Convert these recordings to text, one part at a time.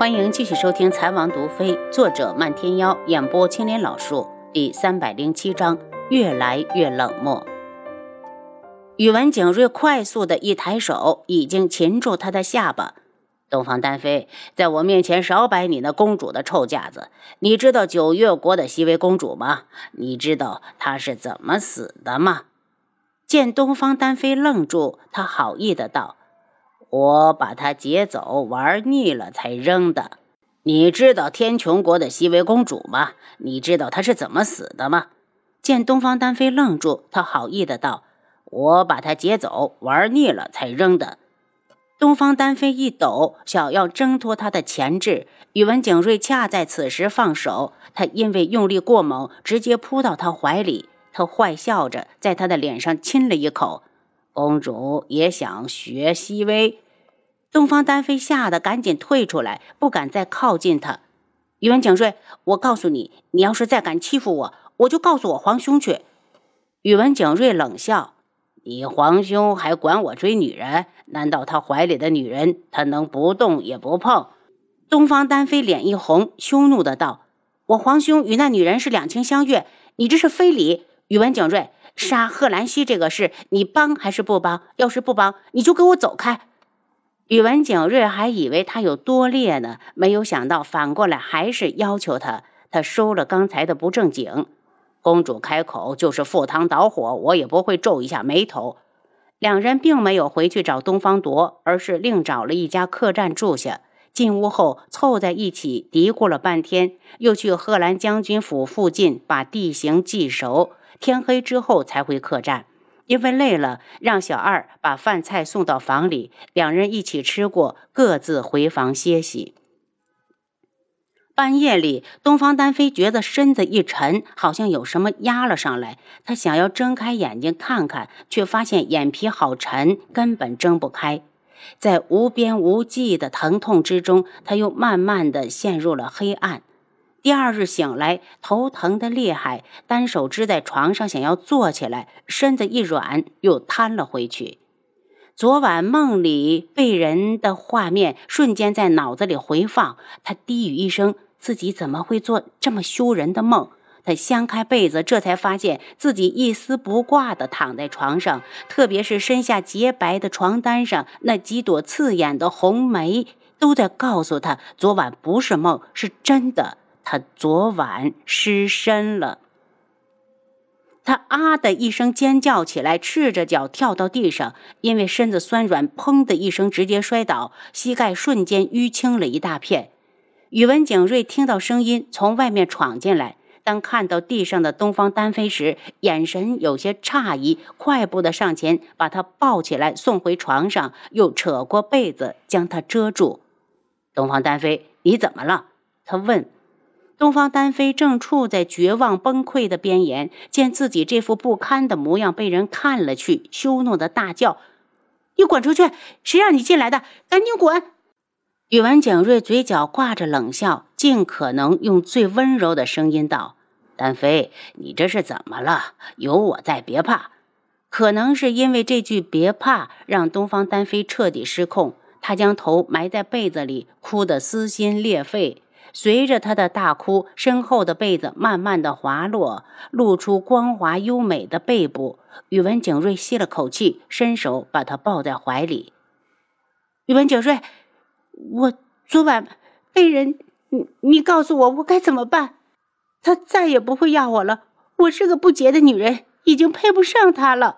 欢迎继续收听《财王毒妃》，作者漫天妖，演播青莲老树，第三百零七章，越来越冷漠。宇文景睿快速的一抬手，已经擒住他的下巴。东方丹妃，在我面前少摆你那公主的臭架子！你知道九月国的熹微公主吗？你知道她是怎么死的吗？见东方丹妃愣住，他好意的道。我把他劫走，玩腻了才扔的。你知道天穹国的熹微公主吗？你知道她是怎么死的吗？见东方丹妃愣住，他好意的道：“我把她劫走，玩腻了才扔的。”东方丹妃一抖，想要挣脱他的钳制。宇文景睿恰在此时放手，他因为用力过猛，直接扑到他怀里。他坏笑着，在他的脸上亲了一口。公主也想学熹微，东方丹妃吓得赶紧退出来，不敢再靠近他。宇文景睿，我告诉你，你要是再敢欺负我，我就告诉我皇兄去。宇文景睿冷笑：“你皇兄还管我追女人？难道他怀里的女人，他能不动也不碰？”东方丹妃脸一红，凶怒的道：“我皇兄与那女人是两情相悦，你这是非礼。”宇文景睿。杀贺兰溪这个事，你帮还是不帮？要是不帮，你就给我走开！宇文景睿还以为他有多烈呢，没有想到反过来还是要求他。他收了刚才的不正经。公主开口就是赴汤蹈火，我也不会皱一下眉头。两人并没有回去找东方铎，而是另找了一家客栈住下。进屋后凑在一起嘀咕了半天，又去贺兰将军府附近把地形记熟。天黑之后才回客栈，因为累了，让小二把饭菜送到房里，两人一起吃过，各自回房歇息。半夜里，东方丹飞觉得身子一沉，好像有什么压了上来。他想要睁开眼睛看看，却发现眼皮好沉，根本睁不开。在无边无际的疼痛之中，他又慢慢的陷入了黑暗。第二日醒来，头疼的厉害，单手支在床上，想要坐起来，身子一软，又瘫了回去。昨晚梦里被人的画面瞬间在脑子里回放，他低语一声：“自己怎么会做这么羞人的梦？”他掀开被子，这才发现自己一丝不挂的躺在床上，特别是身下洁白的床单上那几朵刺眼的红梅，都在告诉他，昨晚不是梦，是真的。他昨晚失身了。他啊的一声尖叫起来，赤着脚跳到地上，因为身子酸软，砰的一声直接摔倒，膝盖瞬间淤青了一大片。宇文景睿听到声音从外面闯进来，当看到地上的东方丹飞时，眼神有些诧异，快步的上前把他抱起来送回床上，又扯过被子将他遮住。东方丹飞，你怎么了？他问。东方丹飞正处在绝望崩溃的边缘，见自己这副不堪的模样被人看了去，羞怒的大叫：“你滚出去！谁让你进来的？赶紧滚！”宇文景睿嘴角挂着冷笑，尽可能用最温柔的声音道：“丹飞，你这是怎么了？有我在，别怕。”可能是因为这句“别怕”，让东方丹飞彻底失控，他将头埋在被子里，哭得撕心裂肺。随着他的大哭，身后的被子慢慢的滑落，露出光滑优美的背部。宇文景睿吸了口气，伸手把他抱在怀里。宇文景睿，我昨晚被人……你你告诉我，我该怎么办？他再也不会要我了。我是个不洁的女人，已经配不上他了。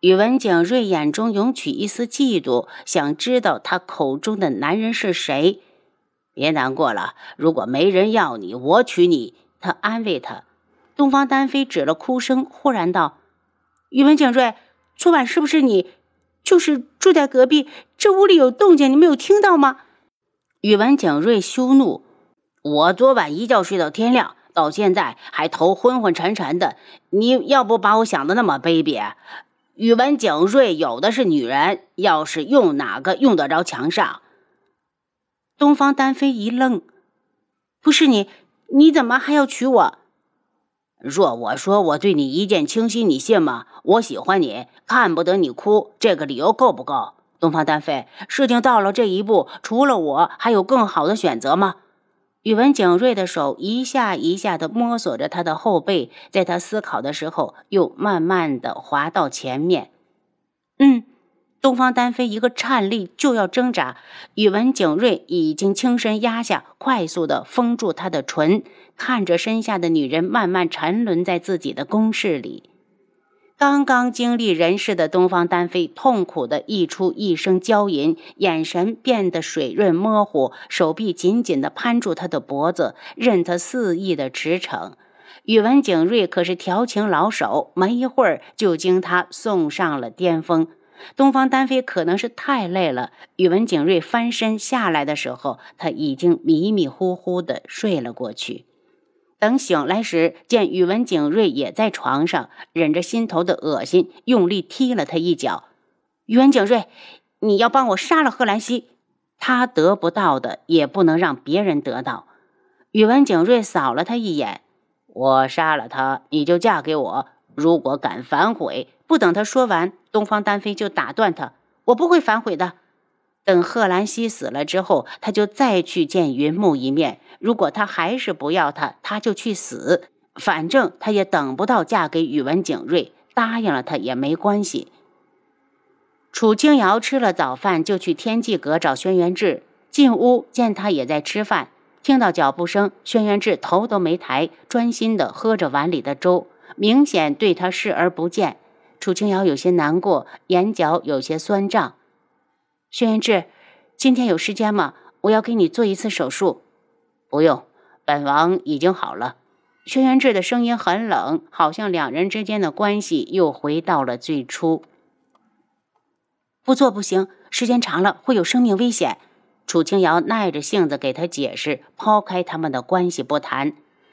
宇文景睿眼中涌起一丝嫉妒，想知道他口中的男人是谁。别难过了，如果没人要你，我娶你。他安慰他。东方丹飞止了哭声，忽然道：“宇文景睿，昨晚是不是你？就是住在隔壁，这屋里有动静，你没有听到吗？”宇文景睿羞怒：“我昨晚一觉睡到天亮，到现在还头昏昏沉沉的。你要不把我想的那么卑鄙？宇文景睿有的是女人，要是用哪个用得着墙上？”东方丹飞一愣：“不是你，你怎么还要娶我？若我说我对你一见倾心，你信吗？我喜欢你，看不得你哭，这个理由够不够？东方丹飞，事情到了这一步，除了我，还有更好的选择吗？宇文景睿的手一下一下地摸索着他的后背，在他思考的时候，又慢慢地滑到前面。嗯，东方丹飞一个颤栗就要挣扎，宇文景睿已经轻身压下，快速地封住他的唇，看着身下的女人慢慢沉沦在自己的宫室里。刚刚经历人世的东方丹飞痛苦的溢出一声娇吟，眼神变得水润模糊，手臂紧紧的攀住他的脖子，任他肆意的驰骋。宇文景睿可是调情老手，没一会儿就将他送上了巅峰。东方丹飞可能是太累了，宇文景睿翻身下来的时候，他已经迷迷糊糊地睡了过去。等醒来时，见宇文景睿也在床上，忍着心头的恶心，用力踢了他一脚。宇文景睿，你要帮我杀了贺兰溪，他得不到的也不能让别人得到。宇文景睿扫了他一眼，我杀了他，你就嫁给我。如果敢反悔，不等他说完，东方丹飞就打断他，我不会反悔的。等贺兰溪死了之后，他就再去见云木一面。如果他还是不要他，他就去死。反正他也等不到嫁给宇文景睿，答应了他也没关系。楚清瑶吃了早饭，就去天际阁找轩辕志。进屋见他也在吃饭，听到脚步声，轩辕志头都没抬，专心的喝着碗里的粥，明显对他视而不见。楚清瑶有些难过，眼角有些酸胀。轩辕志，今天有时间吗？我要给你做一次手术。不用，本王已经好了。轩辕志的声音很冷，好像两人之间的关系又回到了最初。不做不行，时间长了会有生命危险。楚清瑶耐着性子给他解释，抛开他们的关系不谈，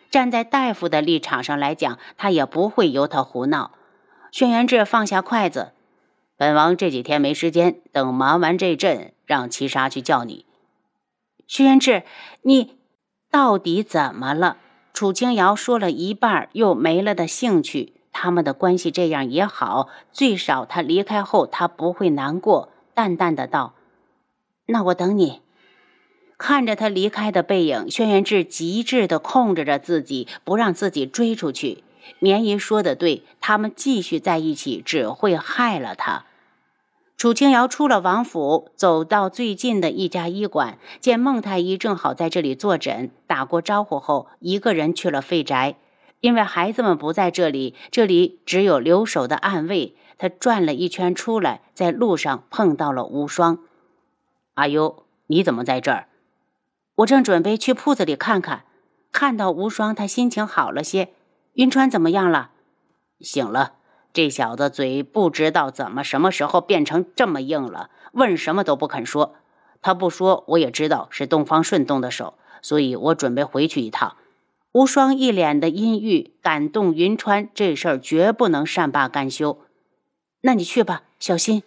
站在大夫的立场上来讲，他也不会由他胡闹。轩辕志放下筷子。本王这几天没时间，等忙完这阵，让七杀去叫你。轩辕志，你到底怎么了？楚清瑶说了一半，又没了的兴趣。他们的关系这样也好，最少他离开后，他不会难过。淡淡的道：“那我等你。”看着他离开的背影，轩辕志极致的控制着自己，不让自己追出去。绵姨说的对，他们继续在一起只会害了他。楚清瑶出了王府，走到最近的一家医馆，见孟太医正好在这里坐诊。打过招呼后，一个人去了废宅。因为孩子们不在这里，这里只有留守的暗卫。他转了一圈出来，在路上碰到了无双。阿优，你怎么在这儿？我正准备去铺子里看看，看到无双，他心情好了些。云川怎么样了？醒了。这小子嘴不知道怎么什么时候变成这么硬了，问什么都不肯说。他不说，我也知道是东方顺动的手，所以我准备回去一趟。无双一脸的阴郁，感动云川这事儿绝不能善罢甘休。那你去吧，小心。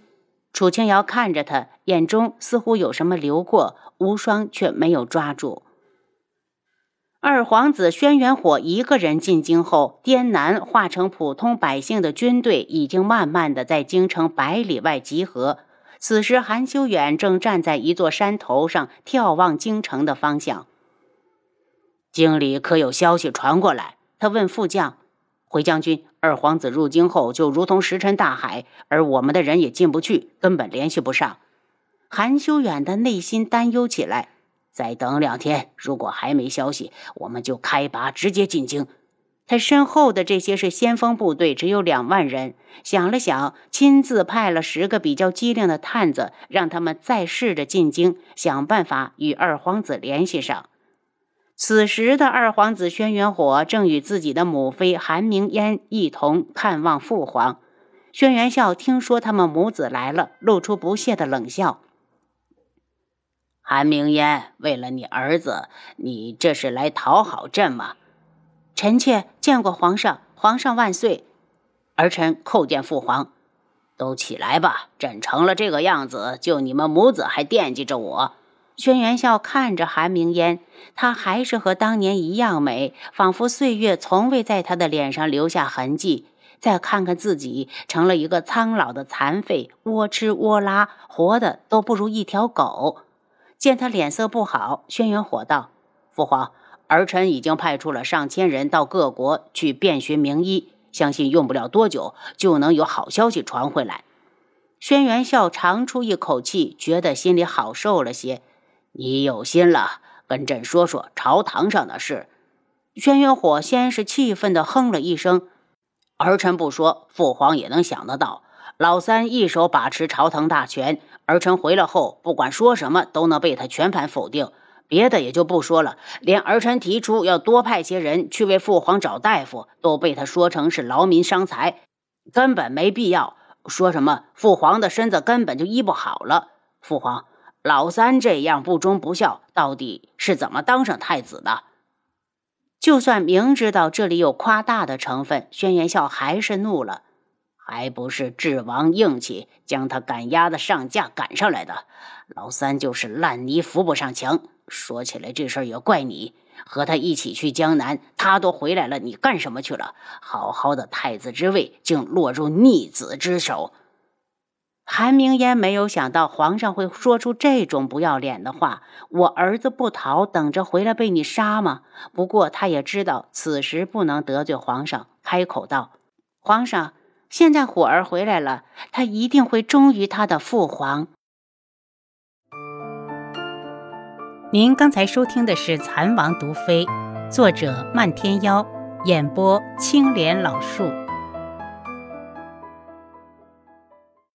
楚清瑶看着他，眼中似乎有什么流过，无双却没有抓住。二皇子轩辕火一个人进京后，滇南化成普通百姓的军队已经慢慢的在京城百里外集合。此时，韩修远正站在一座山头上眺望京城的方向。京里可有消息传过来？他问副将。回将军，二皇子入京后就如同石沉大海，而我们的人也进不去，根本联系不上。韩修远的内心担忧起来。再等两天，如果还没消息，我们就开拔，直接进京。他身后的这些是先锋部队，只有两万人。想了想，亲自派了十个比较机灵的探子，让他们再试着进京，想办法与二皇子联系上。此时的二皇子轩辕火正与自己的母妃韩明嫣一同看望父皇。轩辕笑听说他们母子来了，露出不屑的冷笑。韩明烟，为了你儿子，你这是来讨好朕吗？臣妾见过皇上，皇上万岁。儿臣叩见父皇。都起来吧，朕成了这个样子，就你们母子还惦记着我。轩辕笑看着韩明烟，她还是和当年一样美，仿佛岁月从未在她的脸上留下痕迹。再看看自己成了一个苍老的残废，窝吃窝拉，活的都不如一条狗。见他脸色不好，轩辕火道：“父皇，儿臣已经派出了上千人到各国去遍寻名医，相信用不了多久就能有好消息传回来。”轩辕笑长出一口气，觉得心里好受了些。你有心了，跟朕说说朝堂上的事。轩辕火先是气愤地哼了一声。儿臣不说，父皇也能想得到。老三一手把持朝堂大权，儿臣回来后，不管说什么都能被他全盘否定。别的也就不说了，连儿臣提出要多派些人去为父皇找大夫，都被他说成是劳民伤财，根本没必要。说什么父皇的身子根本就医不好了。父皇，老三这样不忠不孝，到底是怎么当上太子的？就算明知道这里有夸大的成分，轩辕笑还是怒了。还不是智王硬气将他赶鸭子上架赶上来的。老三就是烂泥扶不上墙。说起来这事儿也怪你，和他一起去江南，他都回来了，你干什么去了？好好的太子之位，竟落入逆子之手。韩明烟没有想到皇上会说出这种不要脸的话。我儿子不逃，等着回来被你杀吗？不过他也知道此时不能得罪皇上，开口道：“皇上，现在虎儿回来了，他一定会忠于他的父皇。”您刚才收听的是《蚕王毒妃》，作者漫天妖，演播青莲老树。